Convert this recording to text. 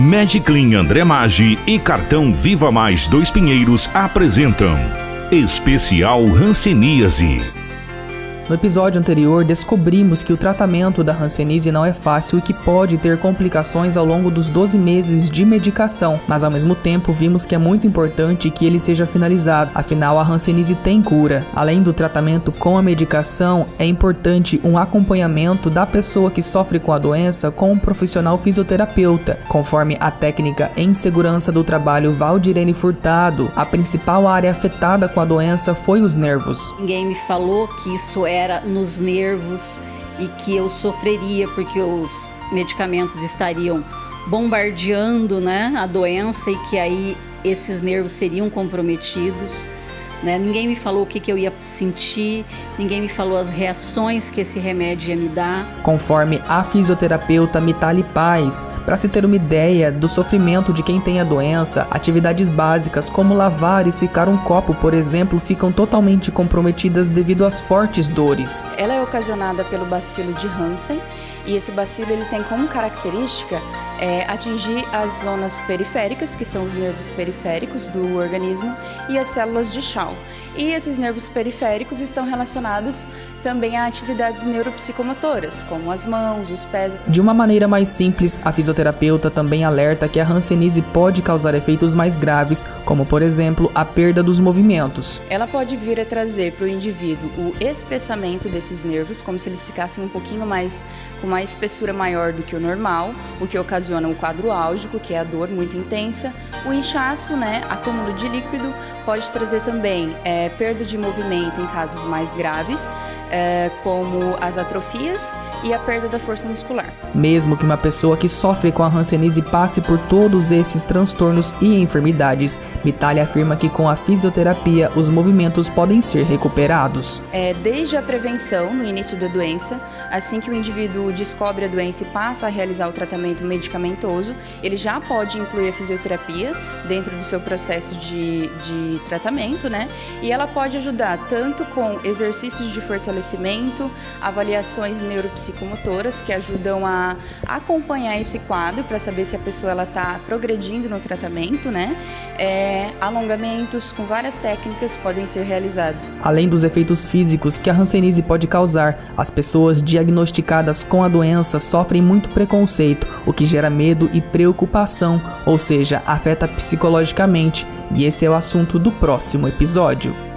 Mediclin André Maggi e Cartão Viva Mais Dois Pinheiros apresentam Especial Hanseníase. No episódio anterior, descobrimos que o tratamento da Hanseníase não é fácil e que pode ter complicações ao longo dos 12 meses de medicação, mas ao mesmo tempo vimos que é muito importante que ele seja finalizado, afinal a Hanseníase tem cura. Além do tratamento com a medicação, é importante um acompanhamento da pessoa que sofre com a doença com um profissional fisioterapeuta. Conforme a técnica em segurança do trabalho Valdirene Furtado, a principal área afetada com a doença foi os nervos. Ninguém me falou que isso é era nos nervos e que eu sofreria porque os medicamentos estariam bombardeando né, a doença e que aí esses nervos seriam comprometidos. Né? Ninguém me falou o que, que eu ia sentir, ninguém me falou as reações que esse remédio ia me dar. Conforme a fisioterapeuta Mitali Paz, para se ter uma ideia do sofrimento de quem tem a doença, atividades básicas como lavar e secar um copo, por exemplo, ficam totalmente comprometidas devido às fortes dores. Ela é ocasionada pelo bacilo de Hansen e esse bacilo ele tem como característica é, atingir as zonas periféricas, que são os nervos periféricos do organismo, e as células de Schall. E esses nervos periféricos estão relacionados também a atividades neuropsicomotoras, como as mãos, os pés. De uma maneira mais simples, a fisioterapeuta também alerta que a hanseníase pode causar efeitos mais graves, como por exemplo a perda dos movimentos. Ela pode vir a trazer para o indivíduo o espessamento desses nervos, como se eles ficassem um pouquinho mais com uma espessura maior do que o normal, o que ocasiona um quadro álgico, que é a dor muito intensa. O inchaço, né, acúmulo de líquido, pode trazer também é, perda de movimento em casos mais graves, é, como as atrofias e a perda da força muscular. Mesmo que uma pessoa que sofre com a hanseníase passe por todos esses transtornos e enfermidades, Mitali afirma que com a fisioterapia os movimentos podem ser recuperados. É, desde a prevenção, no início da doença, assim que o indivíduo descobre a doença e passa a realizar o tratamento medicamentoso, ele já pode incluir a fisioterapia dentro do seu processo de, de tratamento, né? E ela pode ajudar tanto com exercícios de fortalecimento, avaliações neuropsicológicas psicomotoras que ajudam a acompanhar esse quadro para saber se a pessoa ela está progredindo no tratamento, né? É, alongamentos com várias técnicas podem ser realizados. Além dos efeitos físicos que a hanseníase pode causar, as pessoas diagnosticadas com a doença sofrem muito preconceito, o que gera medo e preocupação, ou seja, afeta psicologicamente. E esse é o assunto do próximo episódio.